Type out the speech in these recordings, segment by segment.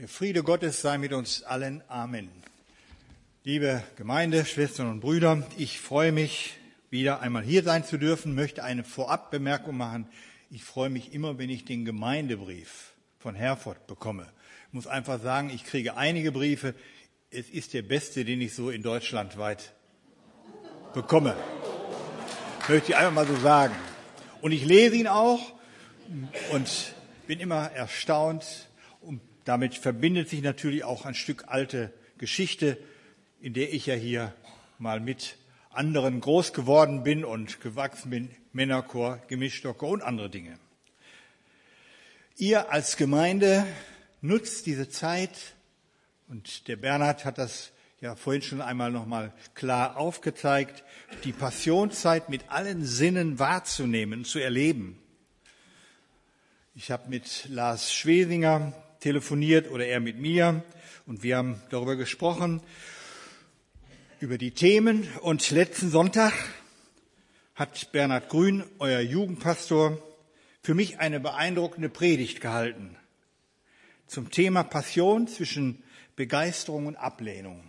Der Friede Gottes sei mit uns allen. Amen. Liebe Gemeinde, Schwestern und Brüder, ich freue mich, wieder einmal hier sein zu dürfen, möchte eine Vorabbemerkung machen. Ich freue mich immer, wenn ich den Gemeindebrief von Herford bekomme. Ich muss einfach sagen, ich kriege einige Briefe. Es ist der beste, den ich so in Deutschland weit bekomme. Möchte ich einfach mal so sagen. Und ich lese ihn auch und bin immer erstaunt. Damit verbindet sich natürlich auch ein Stück alte Geschichte, in der ich ja hier mal mit anderen groß geworden bin und gewachsen bin, Männerchor, Gemischtocke und andere Dinge. Ihr als Gemeinde nutzt diese Zeit, und der Bernhard hat das ja vorhin schon einmal nochmal klar aufgezeigt, die Passionszeit mit allen Sinnen wahrzunehmen, zu erleben. Ich habe mit Lars Schwesinger telefoniert oder er mit mir und wir haben darüber gesprochen, über die Themen. Und letzten Sonntag hat Bernhard Grün, euer Jugendpastor, für mich eine beeindruckende Predigt gehalten zum Thema Passion zwischen Begeisterung und Ablehnung.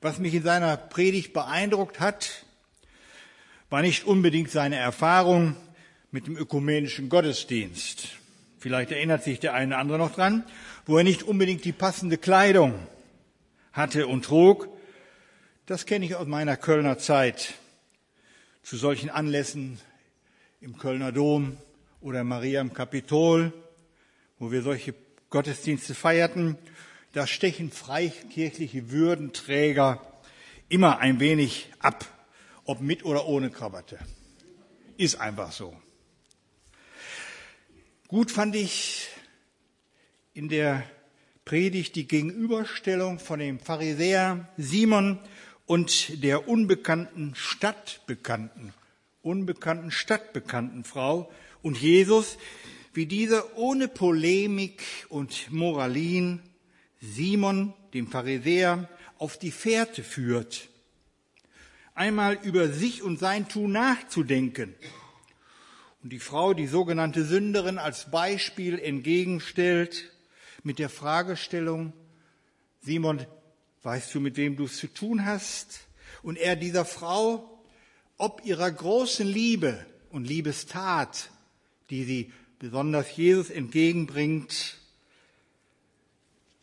Was mich in seiner Predigt beeindruckt hat, war nicht unbedingt seine Erfahrung mit dem ökumenischen Gottesdienst. Vielleicht erinnert sich der eine oder andere noch dran, wo er nicht unbedingt die passende Kleidung hatte und trug, das kenne ich aus meiner Kölner Zeit. Zu solchen Anlässen im Kölner Dom oder Maria im Kapitol, wo wir solche Gottesdienste feierten, da stechen freikirchliche Würdenträger immer ein wenig ab, ob mit oder ohne Krawatte. Ist einfach so. Gut fand ich in der Predigt die Gegenüberstellung von dem Pharisäer Simon und der unbekannten Stadtbekannten, unbekannten Stadtbekannten Frau und Jesus, wie dieser ohne Polemik und Moralin Simon, dem Pharisäer, auf die Fährte führt, einmal über sich und sein Tun nachzudenken und die Frau, die sogenannte Sünderin, als Beispiel entgegenstellt mit der Fragestellung, Simon, Weißt du, mit wem du es zu tun hast? Und er dieser Frau, ob ihrer großen Liebe und Liebestat, die sie besonders Jesus entgegenbringt,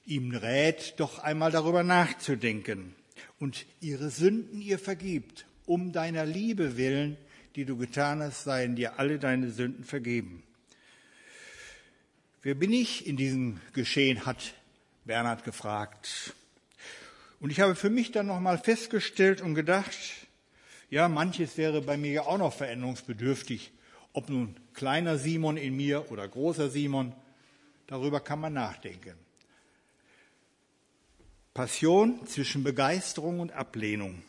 ihm rät, doch einmal darüber nachzudenken und ihre Sünden ihr vergibt. Um deiner Liebe willen, die du getan hast, seien dir alle deine Sünden vergeben. Wer bin ich in diesem Geschehen, hat Bernhard gefragt. Und ich habe für mich dann nochmal festgestellt und gedacht, ja, manches wäre bei mir ja auch noch veränderungsbedürftig. Ob nun kleiner Simon in mir oder großer Simon, darüber kann man nachdenken. Passion zwischen Begeisterung und Ablehnung.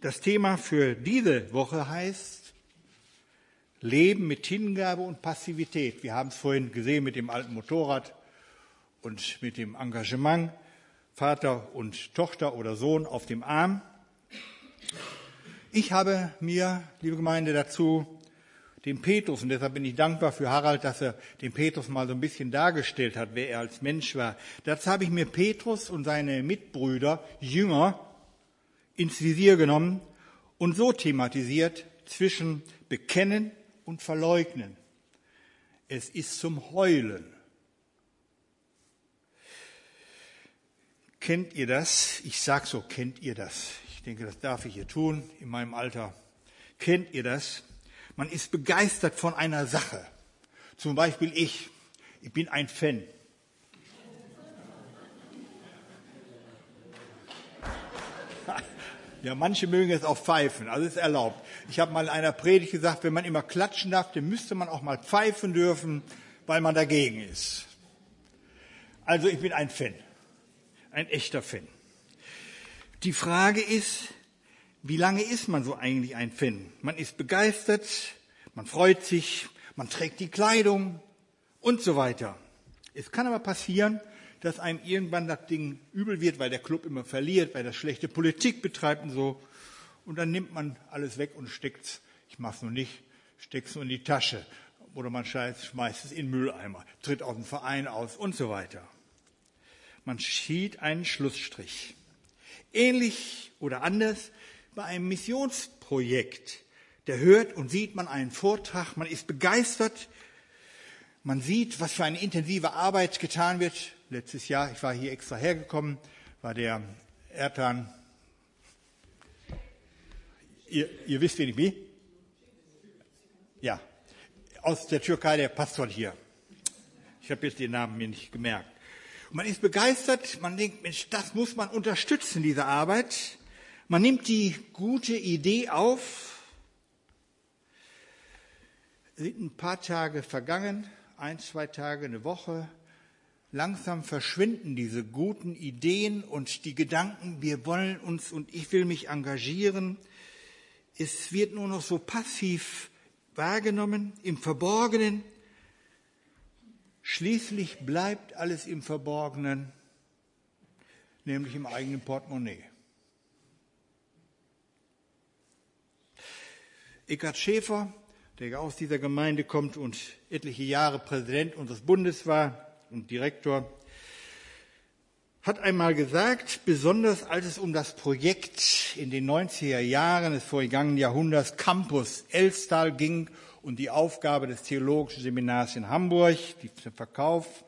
Das Thema für diese Woche heißt Leben mit Hingabe und Passivität. Wir haben es vorhin gesehen mit dem alten Motorrad und mit dem Engagement. Vater und Tochter oder Sohn auf dem Arm. Ich habe mir, liebe Gemeinde, dazu den Petrus, und deshalb bin ich dankbar für Harald, dass er den Petrus mal so ein bisschen dargestellt hat, wer er als Mensch war. Dazu habe ich mir Petrus und seine Mitbrüder, Jünger, ins Visier genommen und so thematisiert zwischen Bekennen und Verleugnen. Es ist zum Heulen. Kennt ihr das? Ich sag so, kennt ihr das? Ich denke, das darf ich hier tun in meinem Alter. Kennt ihr das? Man ist begeistert von einer Sache. Zum Beispiel ich. Ich bin ein Fan. Ja, manche mögen es auch pfeifen, also ist erlaubt. Ich habe mal in einer Predigt gesagt, wenn man immer klatschen darf, dann müsste man auch mal pfeifen dürfen, weil man dagegen ist. Also ich bin ein Fan ein echter Fan. Die Frage ist, wie lange ist man so eigentlich ein Fan? Man ist begeistert, man freut sich, man trägt die Kleidung und so weiter. Es kann aber passieren, dass einem irgendwann das Ding übel wird, weil der Club immer verliert, weil er schlechte Politik betreibt und so. Und dann nimmt man alles weg und steckt's, ich mach's nur nicht, steckt's nur in die Tasche. Oder man schmeißt es in den Mülleimer, tritt aus dem Verein aus und so weiter. Man schied einen Schlussstrich. Ähnlich oder anders bei einem Missionsprojekt. Da hört und sieht man einen Vortrag, man ist begeistert, man sieht, was für eine intensive Arbeit getan wird. Letztes Jahr, ich war hier extra hergekommen, war der Ertan. Ihr, ihr wisst, wen ich bin? Ja, aus der Türkei, der Pastor hier. Ich habe jetzt den Namen mir nicht gemerkt. Und man ist begeistert, man denkt, Mensch, das muss man unterstützen, diese Arbeit. Man nimmt die gute Idee auf. Sind ein paar Tage vergangen, ein, zwei Tage, eine Woche. Langsam verschwinden diese guten Ideen und die Gedanken, wir wollen uns und ich will mich engagieren. Es wird nur noch so passiv wahrgenommen, im Verborgenen. Schließlich bleibt alles im Verborgenen, nämlich im eigenen Portemonnaie. Eckhard Schäfer, der aus dieser Gemeinde kommt und etliche Jahre Präsident unseres Bundes war und Direktor, hat einmal gesagt, besonders als es um das Projekt in den 90er Jahren des vorgegangenen Jahrhunderts Campus Elstal ging und die Aufgabe des Theologischen Seminars in Hamburg, die Verkauf,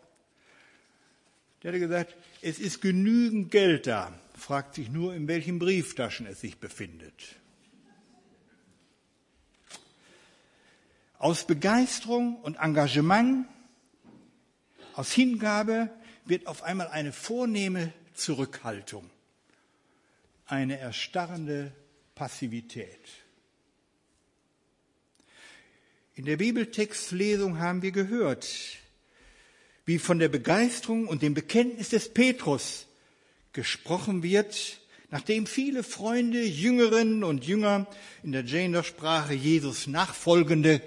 der hat gesagt, es ist genügend Geld da, fragt sich nur, in welchen Brieftaschen es sich befindet. Aus Begeisterung und Engagement, aus Hingabe wird auf einmal eine vornehme Zurückhaltung, eine erstarrende Passivität. In der Bibeltextlesung haben wir gehört, wie von der Begeisterung und dem Bekenntnis des Petrus gesprochen wird, nachdem viele Freunde, Jüngerinnen und Jünger in der Gender-Sprache Jesus Nachfolgende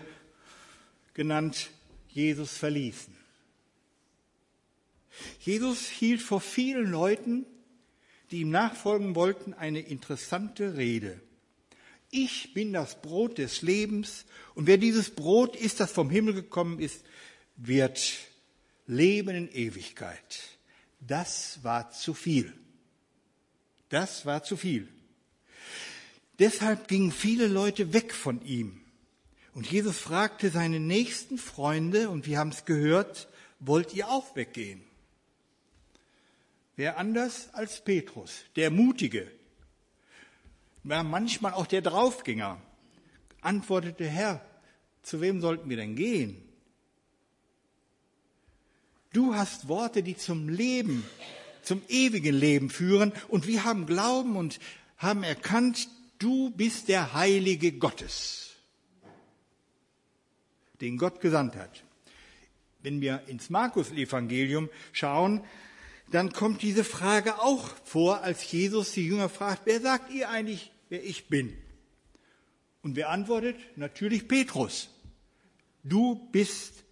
genannt, Jesus verließen. Jesus hielt vor vielen Leuten, die ihm nachfolgen wollten, eine interessante Rede. Ich bin das Brot des Lebens und wer dieses Brot isst, das vom Himmel gekommen ist, wird leben in Ewigkeit. Das war zu viel. Das war zu viel. Deshalb gingen viele Leute weg von ihm. Und Jesus fragte seine nächsten Freunde, und wir haben es gehört, wollt ihr auch weggehen? Wer anders als Petrus, der Mutige, war manchmal auch der Draufgänger, antwortete, Herr, zu wem sollten wir denn gehen? Du hast Worte, die zum Leben, zum ewigen Leben führen und wir haben Glauben und haben erkannt, du bist der Heilige Gottes, den Gott gesandt hat. Wenn wir ins Markus-Evangelium schauen, dann kommt diese Frage auch vor, als Jesus die Jünger fragt, wer sagt ihr eigentlich, wer ich bin? Und wer antwortet? Natürlich Petrus. Du bist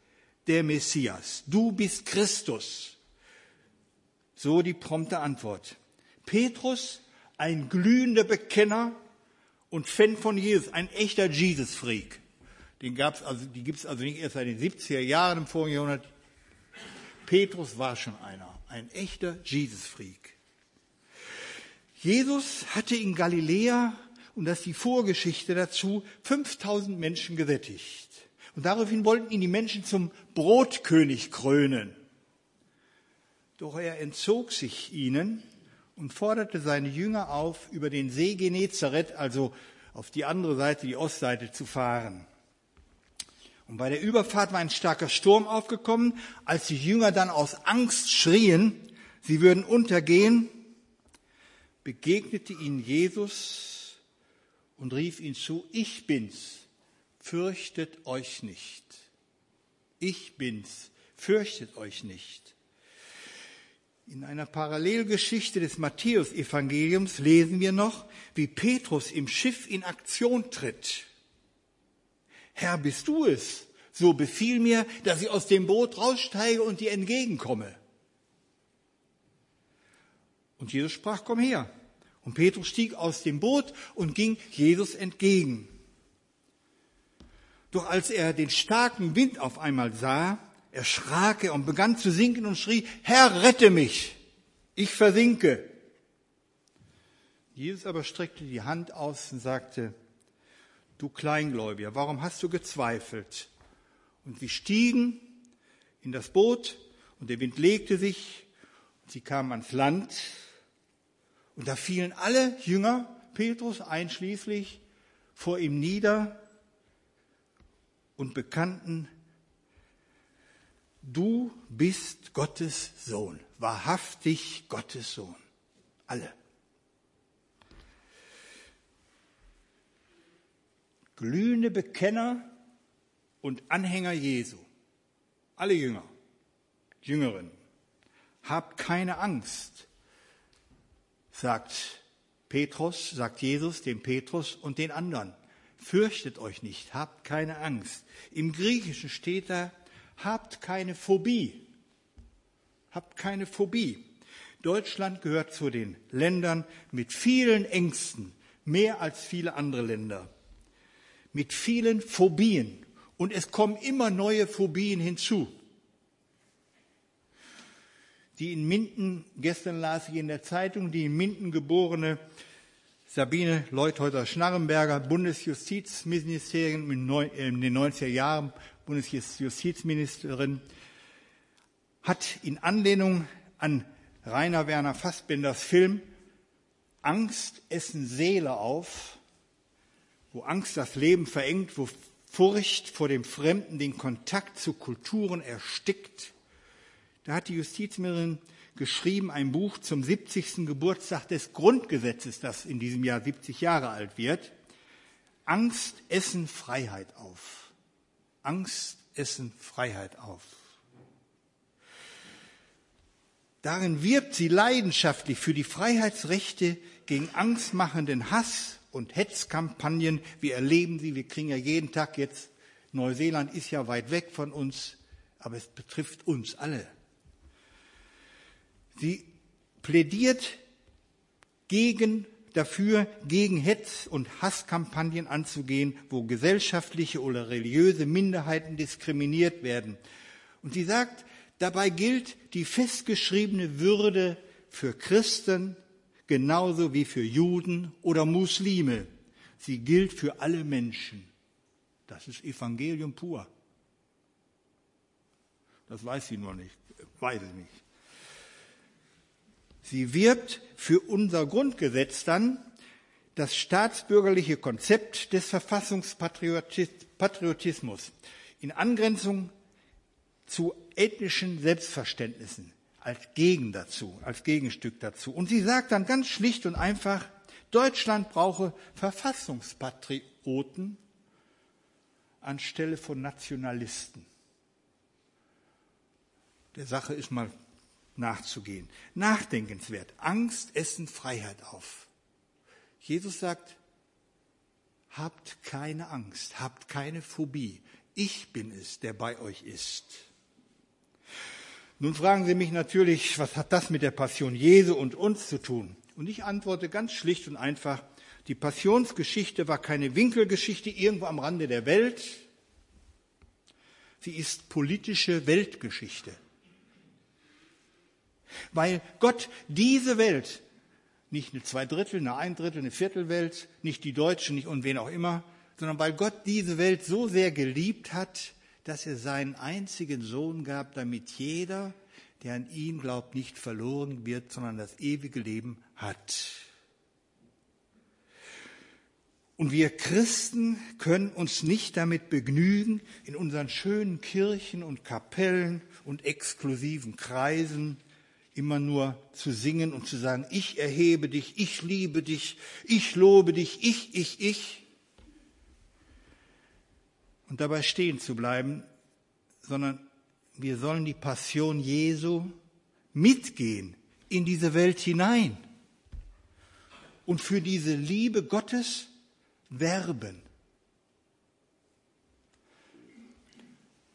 der Messias. Du bist Christus. So die prompte Antwort. Petrus, ein glühender Bekenner und Fan von Jesus, ein echter Jesus-Freak. Den gab's also, die gibt's also nicht erst seit den 70er Jahren im vorigen Jahrhundert. Petrus war schon einer ein echter Jesus-Freak. Jesus hatte in Galiläa, und das ist die Vorgeschichte dazu, 5000 Menschen gesättigt. Und daraufhin wollten ihn die Menschen zum Brotkönig krönen. Doch er entzog sich ihnen und forderte seine Jünger auf, über den See Genezareth, also auf die andere Seite, die Ostseite, zu fahren. Und bei der Überfahrt war ein starker Sturm aufgekommen. Als die Jünger dann aus Angst schrien, sie würden untergehen, begegnete ihnen Jesus und rief ihnen zu, ich bin's, fürchtet euch nicht. Ich bin's, fürchtet euch nicht. In einer Parallelgeschichte des Matthäus-Evangeliums lesen wir noch, wie Petrus im Schiff in Aktion tritt. Herr, bist du es? So befiehl mir, dass ich aus dem Boot raussteige und dir entgegenkomme. Und Jesus sprach, komm her. Und Petrus stieg aus dem Boot und ging Jesus entgegen. Doch als er den starken Wind auf einmal sah, erschrak er und begann zu sinken und schrie, Herr, rette mich. ich versinke. Jesus aber streckte die Hand aus und sagte, du Kleingläubiger, warum hast du gezweifelt? Und sie stiegen in das Boot und der Wind legte sich und sie kamen ans Land und da fielen alle Jünger, Petrus einschließlich, vor ihm nieder und bekannten, du bist Gottes Sohn, wahrhaftig Gottes Sohn. Alle. Glühende Bekenner und Anhänger Jesu, alle Jünger, Jüngeren, habt keine Angst, sagt Petrus, sagt Jesus dem Petrus und den anderen. Fürchtet euch nicht, habt keine Angst. Im Griechischen steht da, habt keine Phobie. Habt keine Phobie. Deutschland gehört zu den Ländern mit vielen Ängsten, mehr als viele andere Länder, mit vielen Phobien. Und es kommen immer neue Phobien hinzu. Die in Minden, gestern las ich in der Zeitung, die in Minden geborene Sabine Leuthäuser-Schnarrenberger, Bundesjustizministerin in den 90er Jahren, Bundesjustizministerin, hat in Anlehnung an Rainer Werner Fassbinders Film Angst essen Seele auf, wo Angst das Leben verengt, wo Furcht vor dem Fremden den Kontakt zu Kulturen erstickt. Da hat die Justizministerin geschrieben, ein Buch zum 70. Geburtstag des Grundgesetzes, das in diesem Jahr 70 Jahre alt wird. Angst, Essen, Freiheit auf. Angst, Essen, Freiheit auf. Darin wirbt sie leidenschaftlich für die Freiheitsrechte gegen angstmachenden Hass und Hetzkampagnen. Wir erleben sie, wir kriegen ja jeden Tag jetzt, Neuseeland ist ja weit weg von uns, aber es betrifft uns alle. Sie plädiert gegen, dafür, gegen Hetz- und Hasskampagnen anzugehen, wo gesellschaftliche oder religiöse Minderheiten diskriminiert werden. Und sie sagt, dabei gilt die festgeschriebene Würde für Christen genauso wie für Juden oder Muslime. Sie gilt für alle Menschen. Das ist Evangelium pur. Das weiß sie nur nicht, weiß ich nicht. Sie wirbt für unser Grundgesetz dann das staatsbürgerliche Konzept des Verfassungspatriotismus in Angrenzung zu ethnischen Selbstverständnissen als Gegen dazu, als Gegenstück dazu. Und sie sagt dann ganz schlicht und einfach, Deutschland brauche Verfassungspatrioten anstelle von Nationalisten. Der Sache ist mal nachzugehen. Nachdenkenswert. Angst essen Freiheit auf. Jesus sagt, habt keine Angst, habt keine Phobie. Ich bin es, der bei euch ist. Nun fragen Sie mich natürlich, was hat das mit der Passion Jesu und uns zu tun? Und ich antworte ganz schlicht und einfach, die Passionsgeschichte war keine Winkelgeschichte irgendwo am Rande der Welt. Sie ist politische Weltgeschichte weil Gott diese Welt, nicht eine Zweidrittel, eine Eindrittel, eine Viertelwelt, nicht die Deutschen, nicht und wen auch immer, sondern weil Gott diese Welt so sehr geliebt hat, dass er seinen einzigen Sohn gab, damit jeder, der an ihn glaubt, nicht verloren wird, sondern das ewige Leben hat. Und wir Christen können uns nicht damit begnügen, in unseren schönen Kirchen und Kapellen und exklusiven Kreisen immer nur zu singen und zu sagen, ich erhebe dich, ich liebe dich, ich lobe dich, ich, ich, ich. Und dabei stehen zu bleiben, sondern wir sollen die Passion Jesu mitgehen in diese Welt hinein und für diese Liebe Gottes werben.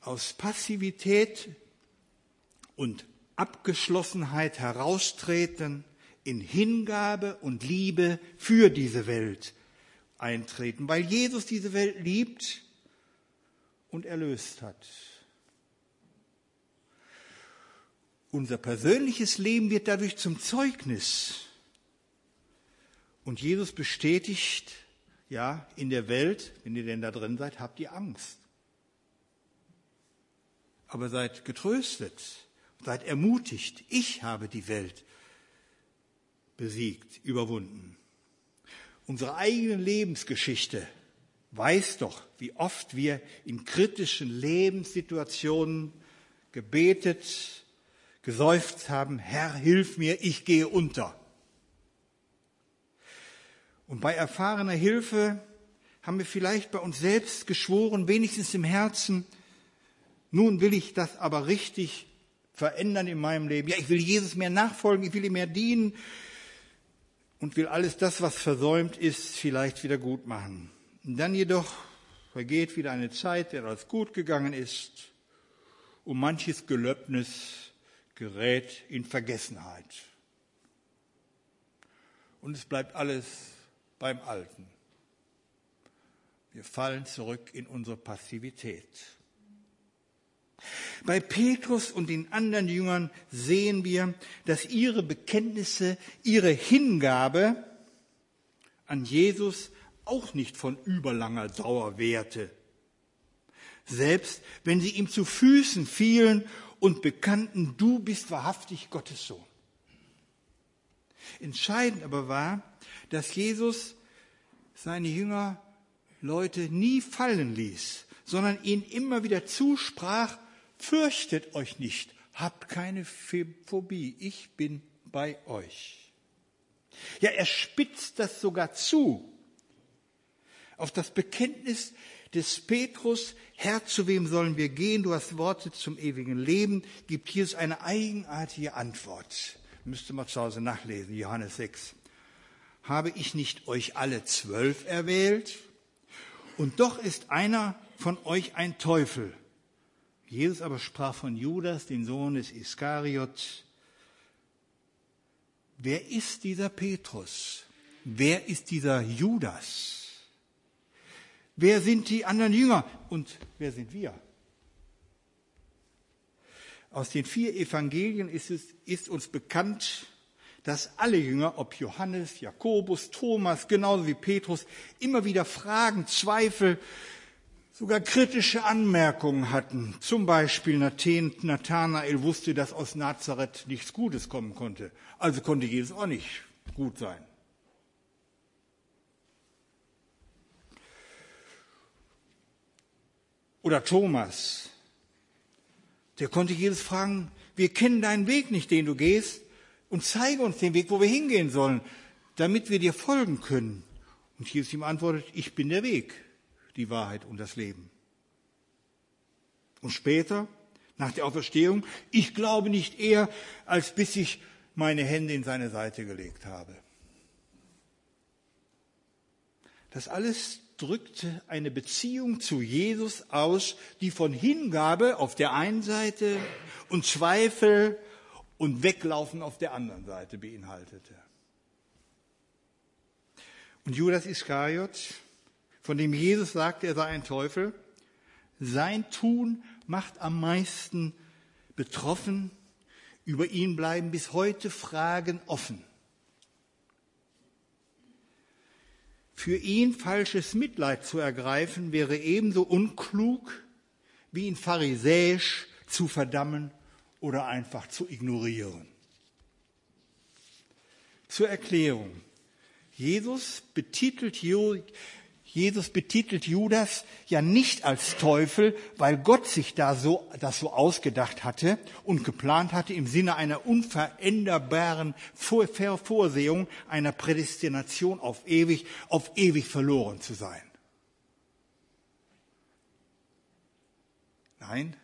Aus Passivität und Abgeschlossenheit heraustreten, in Hingabe und Liebe für diese Welt eintreten, weil Jesus diese Welt liebt und erlöst hat. Unser persönliches Leben wird dadurch zum Zeugnis. Und Jesus bestätigt, ja, in der Welt, wenn ihr denn da drin seid, habt ihr Angst. Aber seid getröstet, seid ermutigt. Ich habe die Welt besiegt, überwunden. Unsere eigene Lebensgeschichte weiß doch, wie oft wir in kritischen Lebenssituationen gebetet, geseufzt haben, Herr, hilf mir, ich gehe unter. Und bei erfahrener Hilfe haben wir vielleicht bei uns selbst geschworen, wenigstens im Herzen, nun will ich das aber richtig verändern in meinem Leben. Ja, ich will Jesus mehr nachfolgen, ich will ihm mehr dienen und will alles das, was versäumt ist, vielleicht wieder gut machen. Dann jedoch vergeht wieder eine Zeit, der alles gut gegangen ist und manches Gelöbnis gerät in Vergessenheit. Und es bleibt alles beim Alten. Wir fallen zurück in unsere Passivität. Bei Petrus und den anderen Jüngern sehen wir, dass ihre Bekenntnisse, ihre Hingabe an Jesus auch nicht von überlanger Dauer währte. Selbst wenn sie ihm zu Füßen fielen und bekannten, du bist wahrhaftig Gottes Sohn. Entscheidend aber war, dass Jesus seine Jünger Leute nie fallen ließ, sondern ihnen immer wieder zusprach, fürchtet euch nicht, habt keine Phobie, ich bin bei euch. Ja, er spitzt das sogar zu auf das Bekenntnis des Petrus, Herr, zu wem sollen wir gehen? Du hast Worte zum ewigen Leben, gibt Jesus eine eigenartige Antwort. Müsste mal zu Hause nachlesen, Johannes 6. Habe ich nicht euch alle zwölf erwählt? Und doch ist einer von euch ein Teufel. Jesus aber sprach von Judas, den Sohn des Iskariot. Wer ist dieser Petrus? Wer ist dieser Judas? Wer sind die anderen Jünger? Und wer sind wir? Aus den vier Evangelien ist, es, ist uns bekannt, dass alle Jünger, ob Johannes, Jakobus, Thomas, genauso wie Petrus, immer wieder Fragen, Zweifel, sogar kritische Anmerkungen hatten. Zum Beispiel Nathanael wusste, dass aus Nazareth nichts Gutes kommen konnte. Also konnte Jesus auch nicht gut sein. Oder Thomas, der konnte Jesus fragen, wir kennen deinen Weg nicht, den du gehst, und zeige uns den Weg, wo wir hingehen sollen, damit wir dir folgen können. Und Jesus ihm antwortet, ich bin der Weg die Wahrheit und das Leben. Und später, nach der Auferstehung, ich glaube nicht eher, als bis ich meine Hände in seine Seite gelegt habe. Das alles drückte eine Beziehung zu Jesus aus, die von Hingabe auf der einen Seite und Zweifel und Weglaufen auf der anderen Seite beinhaltete. Und Judas Iskariot, von dem Jesus sagte, er sei ein Teufel, sein Tun macht am meisten betroffen. Über ihn bleiben bis heute Fragen offen. Für ihn falsches Mitleid zu ergreifen wäre ebenso unklug, wie ihn pharisäisch zu verdammen oder einfach zu ignorieren. Zur Erklärung. Jesus betitelt Jesus betitelt Judas ja nicht als Teufel, weil Gott sich da so, das so ausgedacht hatte und geplant hatte im Sinne einer unveränderbaren Vorsehung, einer Prädestination auf ewig, auf ewig verloren zu sein. Nein,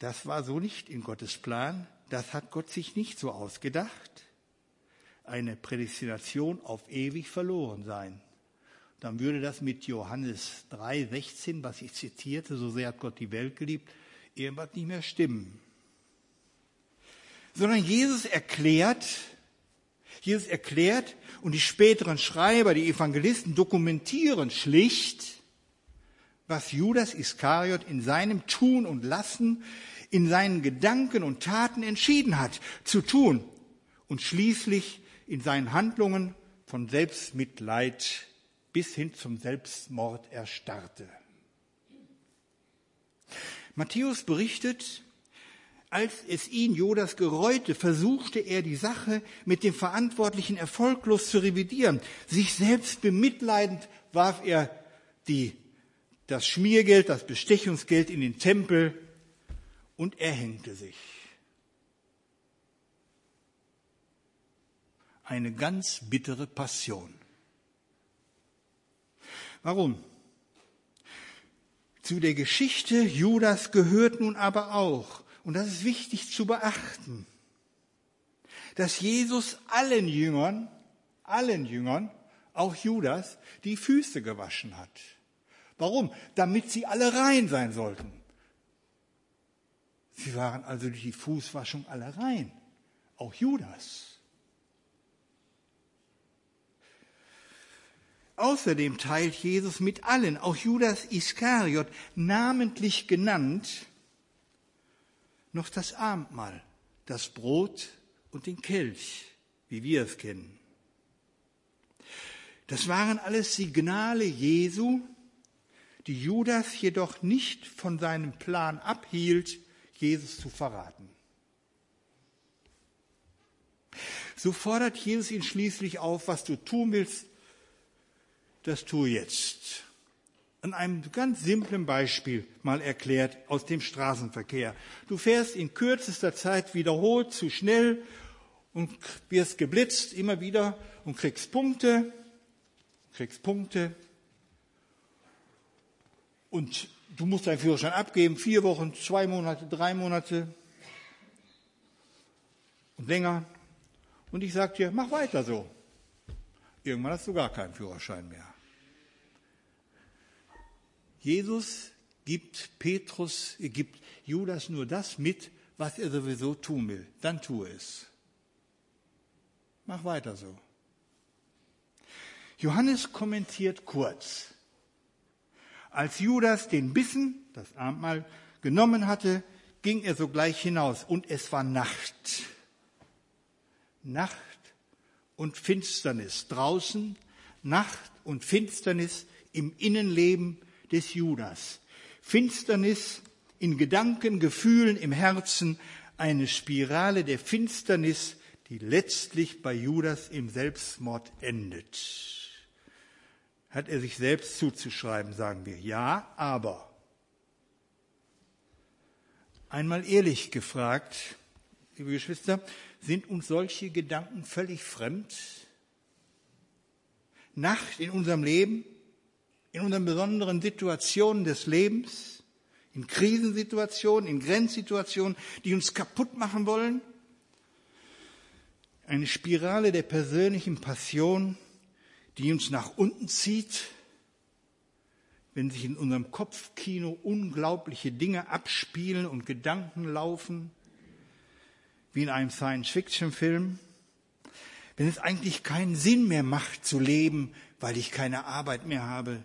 das war so nicht in Gottes Plan. Das hat Gott sich nicht so ausgedacht. Eine Prädestination auf ewig verloren sein dann würde das mit Johannes 3, 16, was ich zitierte, so sehr hat Gott die Welt geliebt, irgendwas nicht mehr stimmen. Sondern Jesus erklärt, Jesus erklärt und die späteren Schreiber, die Evangelisten dokumentieren schlicht, was Judas Iskariot in seinem Tun und Lassen in seinen Gedanken und Taten entschieden hat zu tun und schließlich in seinen Handlungen von Selbstmitleid bis hin zum Selbstmord erstarrte. Matthäus berichtet, als es ihn Judas gereute, versuchte er die Sache mit dem Verantwortlichen erfolglos zu revidieren. Sich selbst bemitleidend warf er die, das Schmiergeld, das Bestechungsgeld in den Tempel und er hängte sich. Eine ganz bittere Passion. Warum? Zu der Geschichte Judas gehört nun aber auch, und das ist wichtig zu beachten, dass Jesus allen Jüngern, allen Jüngern, auch Judas, die Füße gewaschen hat. Warum? Damit sie alle rein sein sollten. Sie waren also durch die Fußwaschung alle rein. Auch Judas. Außerdem teilt Jesus mit allen, auch Judas Iskariot, namentlich genannt, noch das Abendmahl, das Brot und den Kelch, wie wir es kennen. Das waren alles Signale Jesu, die Judas jedoch nicht von seinem Plan abhielt, Jesus zu verraten. So fordert Jesus ihn schließlich auf, was du tun willst, das tue jetzt. An einem ganz simplen Beispiel mal erklärt aus dem Straßenverkehr. Du fährst in kürzester Zeit wiederholt zu schnell und wirst geblitzt immer wieder und kriegst Punkte, kriegst Punkte. Und du musst deinen Führerschein abgeben, vier Wochen, zwei Monate, drei Monate und länger. Und ich sag dir, mach weiter so. Irgendwann hast du gar keinen Führerschein mehr. Jesus gibt Petrus, er gibt Judas nur das mit, was er sowieso tun will. Dann tue es. Mach weiter so. Johannes kommentiert kurz. Als Judas den Bissen, das Abendmahl, genommen hatte, ging er sogleich hinaus und es war Nacht. Nacht und Finsternis draußen, Nacht und Finsternis im Innenleben des Judas. Finsternis in Gedanken, Gefühlen, im Herzen, eine Spirale der Finsternis, die letztlich bei Judas im Selbstmord endet. Hat er sich selbst zuzuschreiben, sagen wir. Ja, aber. Einmal ehrlich gefragt, liebe Geschwister, sind uns solche Gedanken völlig fremd? Nacht in unserem Leben, in unseren besonderen Situationen des Lebens, in Krisensituationen, in Grenzsituationen, die uns kaputt machen wollen. Eine Spirale der persönlichen Passion, die uns nach unten zieht, wenn sich in unserem Kopfkino unglaubliche Dinge abspielen und Gedanken laufen, wie in einem Science-Fiction-Film, wenn es eigentlich keinen Sinn mehr macht zu leben, weil ich keine Arbeit mehr habe,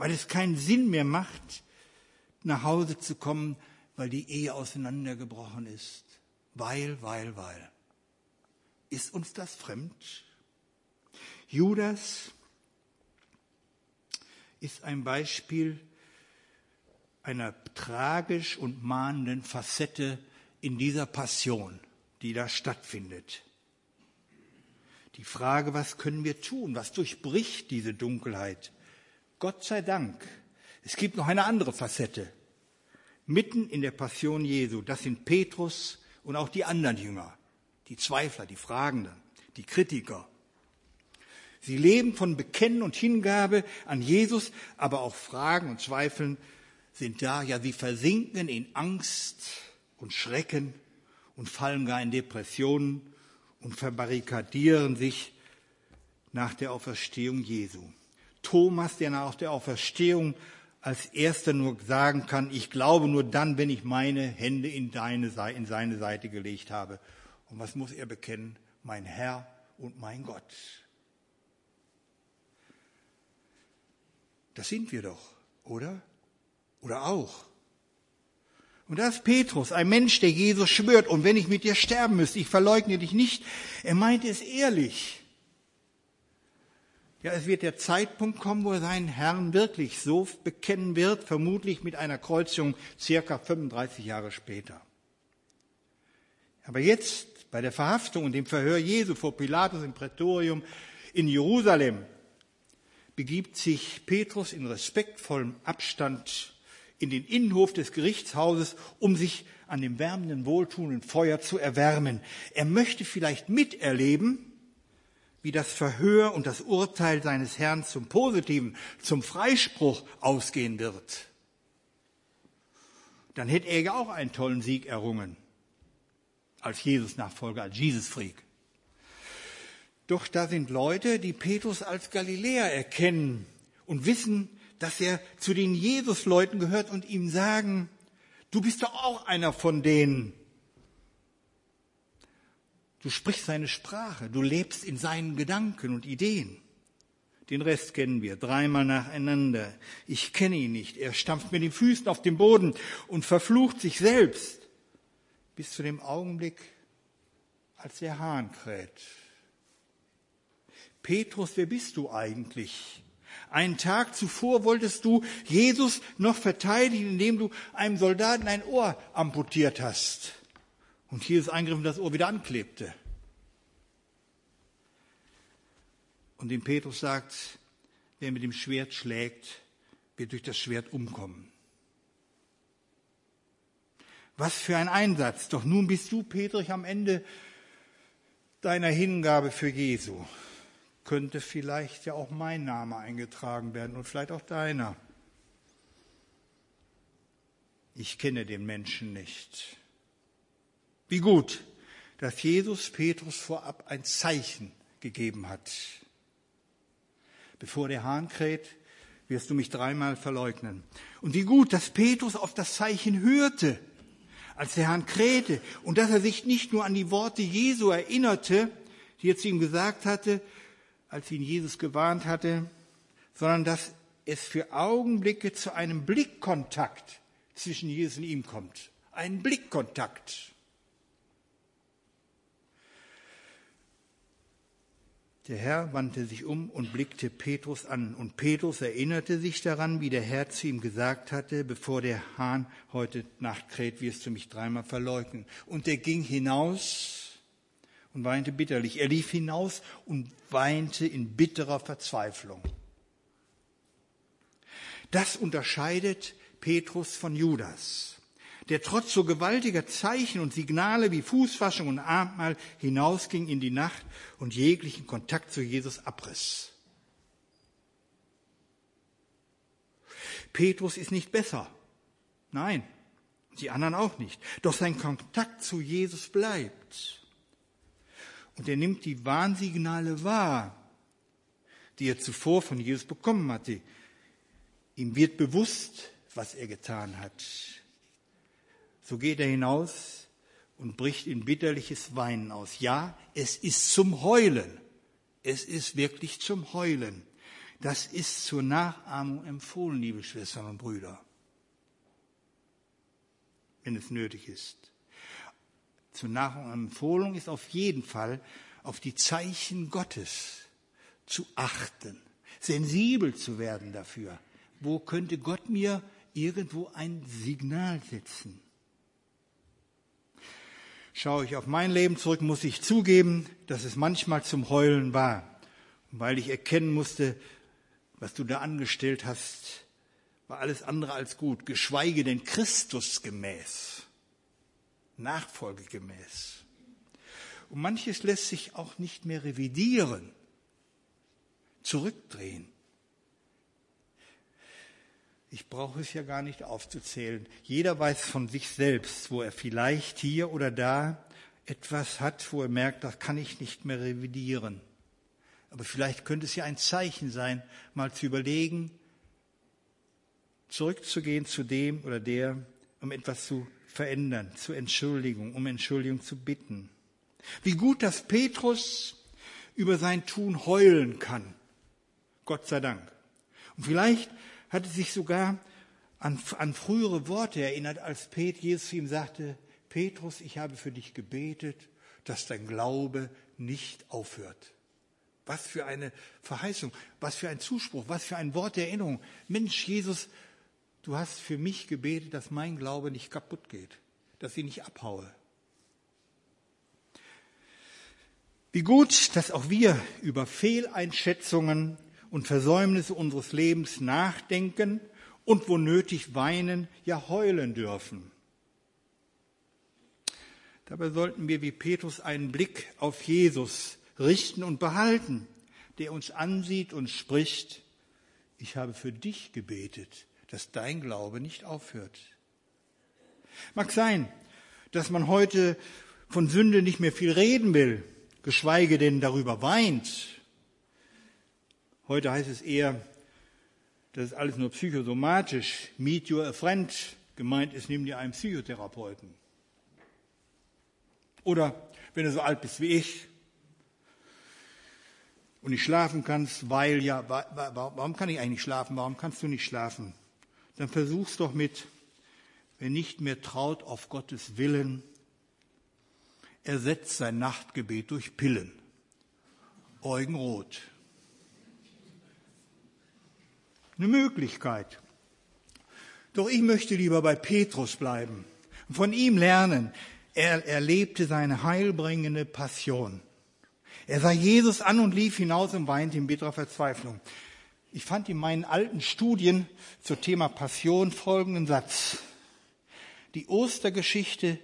weil es keinen Sinn mehr macht, nach Hause zu kommen, weil die Ehe auseinandergebrochen ist. Weil, weil, weil. Ist uns das fremd? Judas ist ein Beispiel einer tragisch und mahnenden Facette in dieser Passion, die da stattfindet. Die Frage, was können wir tun? Was durchbricht diese Dunkelheit? Gott sei Dank, es gibt noch eine andere Facette. Mitten in der Passion Jesu, das sind Petrus und auch die anderen Jünger, die Zweifler, die Fragenden, die Kritiker. Sie leben von Bekennen und Hingabe an Jesus, aber auch Fragen und Zweifeln sind da. Ja, sie versinken in Angst und Schrecken und fallen gar in Depressionen und verbarrikadieren sich nach der Auferstehung Jesu. Thomas, der nach der Auferstehung als erster nur sagen kann, ich glaube nur dann, wenn ich meine Hände in, deine, in seine Seite gelegt habe. Und was muss er bekennen? Mein Herr und mein Gott. Das sind wir doch, oder? Oder auch. Und da ist Petrus, ein Mensch, der Jesus schwört, und wenn ich mit dir sterben müsste, ich verleugne dich nicht. Er meinte es ehrlich. Ja, es wird der Zeitpunkt kommen, wo er seinen Herrn wirklich so bekennen wird, vermutlich mit einer Kreuzung circa 35 Jahre später. Aber jetzt, bei der Verhaftung und dem Verhör Jesu vor Pilatus im Prätorium in Jerusalem, begibt sich Petrus in respektvollem Abstand in den Innenhof des Gerichtshauses, um sich an dem wärmenden, wohltuenden Feuer zu erwärmen. Er möchte vielleicht miterleben, wie das Verhör und das Urteil seines Herrn zum Positiven, zum Freispruch ausgehen wird. Dann hätte er ja auch einen tollen Sieg errungen als Jesus-Nachfolger, als Jesus-Freak. Doch da sind Leute, die Petrus als Galiläer erkennen und wissen, dass er zu den Jesus-Leuten gehört und ihm sagen, du bist doch auch einer von denen. Du sprichst seine Sprache, du lebst in seinen Gedanken und Ideen. Den Rest kennen wir, dreimal nacheinander. Ich kenne ihn nicht. Er stampft mit den Füßen auf den Boden und verflucht sich selbst bis zu dem Augenblick, als der Hahn kräht. Petrus, wer bist du eigentlich? Einen Tag zuvor wolltest du Jesus noch verteidigen, indem du einem Soldaten ein Ohr amputiert hast und Jesus eingriff und das Ohr wieder anklebte. Und dem Petrus sagt, wer mit dem Schwert schlägt, wird durch das Schwert umkommen. Was für ein Einsatz. Doch nun bist du, Petrus, am Ende deiner Hingabe für Jesu könnte vielleicht ja auch mein Name eingetragen werden und vielleicht auch deiner. Ich kenne den Menschen nicht. Wie gut, dass Jesus Petrus vorab ein Zeichen gegeben hat. Bevor der Hahn kräht, wirst du mich dreimal verleugnen. Und wie gut, dass Petrus auf das Zeichen hörte, als der Hahn krähte, und dass er sich nicht nur an die Worte Jesu erinnerte, die er zu ihm gesagt hatte, als ihn Jesus gewarnt hatte, sondern dass es für Augenblicke zu einem Blickkontakt zwischen Jesus und ihm kommt. Ein Blickkontakt. Der Herr wandte sich um und blickte Petrus an. Und Petrus erinnerte sich daran, wie der Herr zu ihm gesagt hatte, bevor der Hahn heute Nacht kräht, wirst du mich dreimal verleugnen. Und er ging hinaus und weinte bitterlich. Er lief hinaus und weinte in bitterer Verzweiflung. Das unterscheidet Petrus von Judas, der trotz so gewaltiger Zeichen und Signale wie Fußwaschung und Abendmahl hinausging in die Nacht und jeglichen Kontakt zu Jesus abriss. Petrus ist nicht besser. Nein, die anderen auch nicht. Doch sein Kontakt zu Jesus bleibt. Und er nimmt die Warnsignale wahr, die er zuvor von Jesus bekommen hatte. Ihm wird bewusst, was er getan hat. So geht er hinaus und bricht in bitterliches Weinen aus. Ja, es ist zum Heulen. Es ist wirklich zum Heulen. Das ist zur Nachahmung empfohlen, liebe Schwestern und Brüder, wenn es nötig ist zur Nahrung empfohlen ist auf jeden Fall auf die Zeichen Gottes zu achten, sensibel zu werden dafür. Wo könnte Gott mir irgendwo ein Signal setzen? Schaue ich auf mein Leben zurück, muss ich zugeben, dass es manchmal zum Heulen war, weil ich erkennen musste, was du da angestellt hast, war alles andere als gut, geschweige denn Christus gemäß nachfolgegemäß. Und manches lässt sich auch nicht mehr revidieren, zurückdrehen. Ich brauche es ja gar nicht aufzuzählen. Jeder weiß von sich selbst, wo er vielleicht hier oder da etwas hat, wo er merkt, das kann ich nicht mehr revidieren. Aber vielleicht könnte es ja ein Zeichen sein, mal zu überlegen, zurückzugehen zu dem oder der, um etwas zu verändern, zur Entschuldigung, um Entschuldigung zu bitten. Wie gut, dass Petrus über sein Tun heulen kann. Gott sei Dank. Und vielleicht hat es sich sogar an, an frühere Worte erinnert, als Pet, Jesus ihm sagte, Petrus, ich habe für dich gebetet, dass dein Glaube nicht aufhört. Was für eine Verheißung, was für ein Zuspruch, was für ein Wort der Erinnerung. Mensch, Jesus, du hast für mich gebetet, dass mein Glaube nicht kaputt geht, dass ich nicht abhaue. Wie gut, dass auch wir über Fehleinschätzungen und Versäumnisse unseres Lebens nachdenken und wo nötig weinen, ja heulen dürfen. Dabei sollten wir wie Petrus einen Blick auf Jesus richten und behalten, der uns ansieht und spricht, ich habe für dich gebetet, dass dein Glaube nicht aufhört. Mag sein, dass man heute von Sünde nicht mehr viel reden will, geschweige denn darüber weint. Heute heißt es eher, das ist alles nur psychosomatisch. Meet you a friend. Gemeint ist, nimm dir einen Psychotherapeuten. Oder wenn du so alt bist wie ich und nicht schlafen kannst, weil ja, warum kann ich eigentlich schlafen? Warum kannst du nicht schlafen? Dann versuch's doch mit, wer nicht mehr traut auf Gottes Willen, ersetzt sein Nachtgebet durch Pillen. Eugenrot eine Möglichkeit. Doch ich möchte lieber bei Petrus bleiben und von ihm lernen. Er erlebte seine heilbringende Passion. Er sah Jesus an und lief hinaus und weinte in bitterer Verzweiflung. Ich fand in meinen alten Studien zum Thema Passion folgenden Satz. Die Ostergeschichte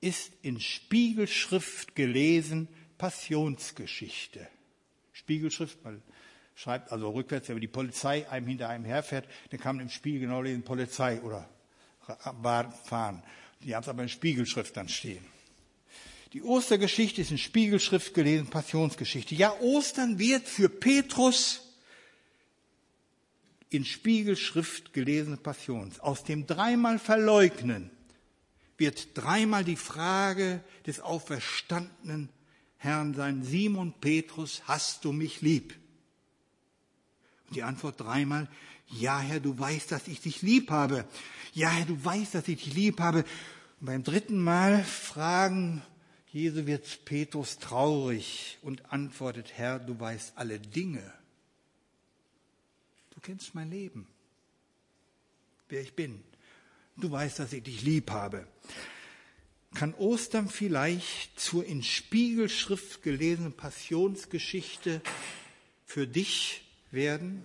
ist in Spiegelschrift gelesen Passionsgeschichte. Spiegelschrift, weil schreibt also rückwärts, wenn die Polizei einem hinter einem herfährt, dann kann man im Spiegel genau lesen, Polizei oder fahren. Die haben es aber in Spiegelschrift dann stehen. Die Ostergeschichte ist in Spiegelschrift gelesen, Passionsgeschichte. Ja, Ostern wird für Petrus in Spiegelschrift gelesene Passions. Aus dem dreimal Verleugnen wird dreimal die Frage des auferstandenen Herrn sein, Simon Petrus, hast du mich lieb? Und die Antwort dreimal, ja Herr, du weißt, dass ich dich lieb habe. Ja Herr, du weißt, dass ich dich lieb habe. Und beim dritten Mal fragen Jesu wird Petrus traurig und antwortet, Herr, du weißt alle Dinge. Du kennst mein Leben, wer ich bin. Du weißt, dass ich dich lieb habe. Kann Ostern vielleicht zur in Spiegelschrift gelesenen Passionsgeschichte für dich werden,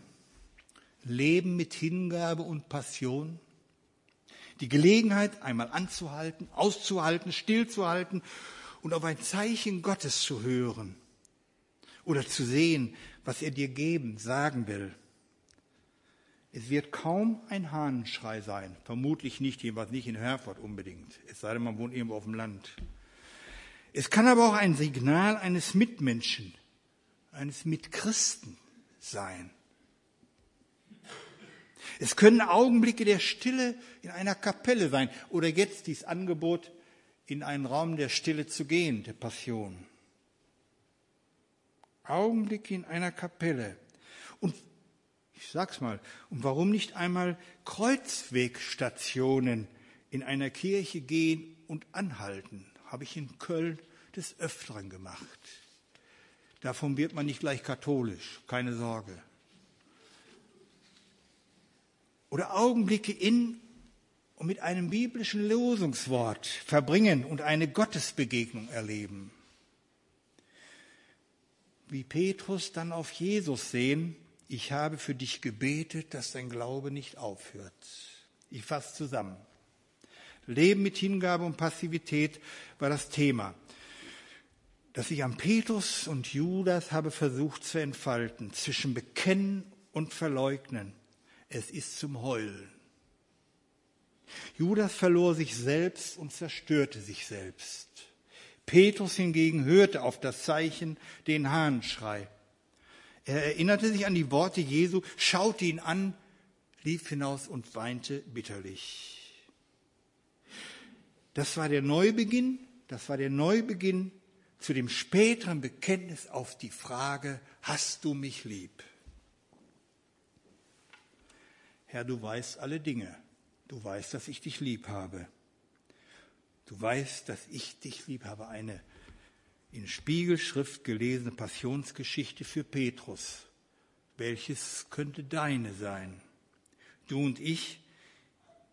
leben mit Hingabe und Passion, die Gelegenheit einmal anzuhalten, auszuhalten, stillzuhalten und auf ein Zeichen Gottes zu hören oder zu sehen, was er dir geben, sagen will. Es wird kaum ein Hahnenschrei sein, vermutlich nicht, jedenfalls nicht in Herford unbedingt, es sei denn, man wohnt irgendwo auf dem Land. Es kann aber auch ein Signal eines Mitmenschen, eines Mitchristen sein. Es können Augenblicke der Stille in einer Kapelle sein oder jetzt dieses Angebot, in einen Raum der Stille zu gehen, der Passion. Augenblicke in einer Kapelle. Und ich sag's mal, und warum nicht einmal Kreuzwegstationen in einer Kirche gehen und anhalten? Habe ich in Köln des Öfteren gemacht. Davon wird man nicht gleich katholisch, keine Sorge. Oder Augenblicke in und mit einem biblischen Losungswort verbringen und eine Gottesbegegnung erleben. Wie Petrus dann auf Jesus sehen, ich habe für dich gebetet, dass dein Glaube nicht aufhört. Ich fasse zusammen. Leben mit Hingabe und Passivität war das Thema das ich an Petrus und Judas habe versucht zu entfalten, zwischen Bekennen und Verleugnen. Es ist zum Heulen. Judas verlor sich selbst und zerstörte sich selbst. Petrus hingegen hörte auf das Zeichen, den Hahnschrei. Er erinnerte sich an die Worte Jesu, schaute ihn an, lief hinaus und weinte bitterlich. Das war der Neubeginn, das war der Neubeginn zu dem späteren Bekenntnis auf die Frage, hast du mich lieb? Herr, du weißt alle Dinge. du weißt, dass ich dich lieb habe. Du weißt, dass ich dich lieb habe. Eine in Spiegelschrift gelesene Passionsgeschichte für Petrus. Welches könnte deine sein? Du und ich,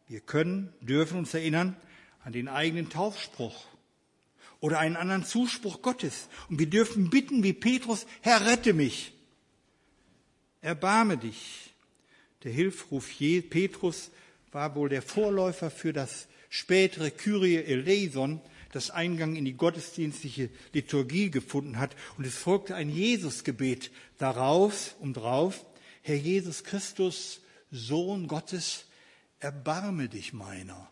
wir können, dürfen uns erinnern an den eigenen Taufspruch oder einen anderen Zuspruch Gottes. Und wir dürfen bitten wie Petrus, Herr, rette mich. Erbarme dich. Der Hilfruf Petrus war wohl der Vorläufer für das spätere Kyrie eleison, das Eingang in die gottesdienstliche Liturgie gefunden hat. Und es folgte ein Jesusgebet darauf, um drauf, Herr Jesus Christus, Sohn Gottes, erbarme dich meiner.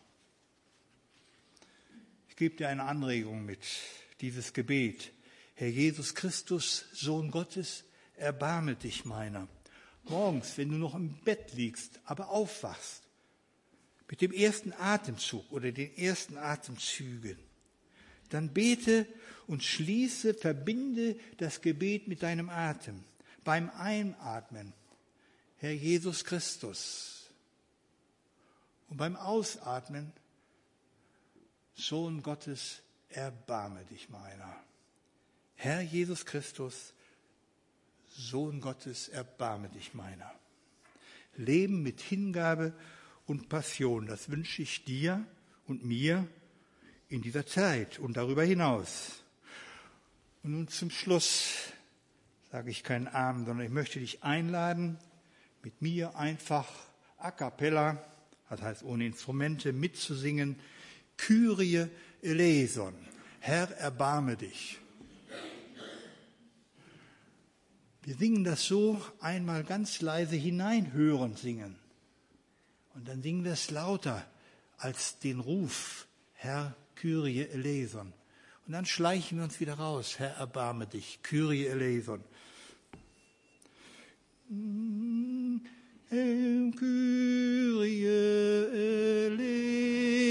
Ich gebe dir eine Anregung mit, dieses Gebet. Herr Jesus Christus, Sohn Gottes, erbarme dich meiner. Morgens, wenn du noch im Bett liegst, aber aufwachst, mit dem ersten Atemzug oder den ersten Atemzügen, dann bete und schließe, verbinde das Gebet mit deinem Atem. Beim Einatmen, Herr Jesus Christus. Und beim Ausatmen, Sohn Gottes, erbarme dich meiner. Herr Jesus Christus, Sohn Gottes, erbarme dich meiner. Leben mit Hingabe und Passion, das wünsche ich dir und mir in dieser Zeit und darüber hinaus. Und nun zum Schluss sage ich keinen Amen, sondern ich möchte dich einladen, mit mir einfach a cappella, das heißt ohne Instrumente, mitzusingen, Kyrie eleison, Herr, erbarme dich. Wir singen das so einmal ganz leise hineinhören singen. Und dann singen wir es lauter als den Ruf, Herr, Kyrie eleison. Und dann schleichen wir uns wieder raus. Herr, erbarme dich. Kyrie eleison. Kyrie eleison.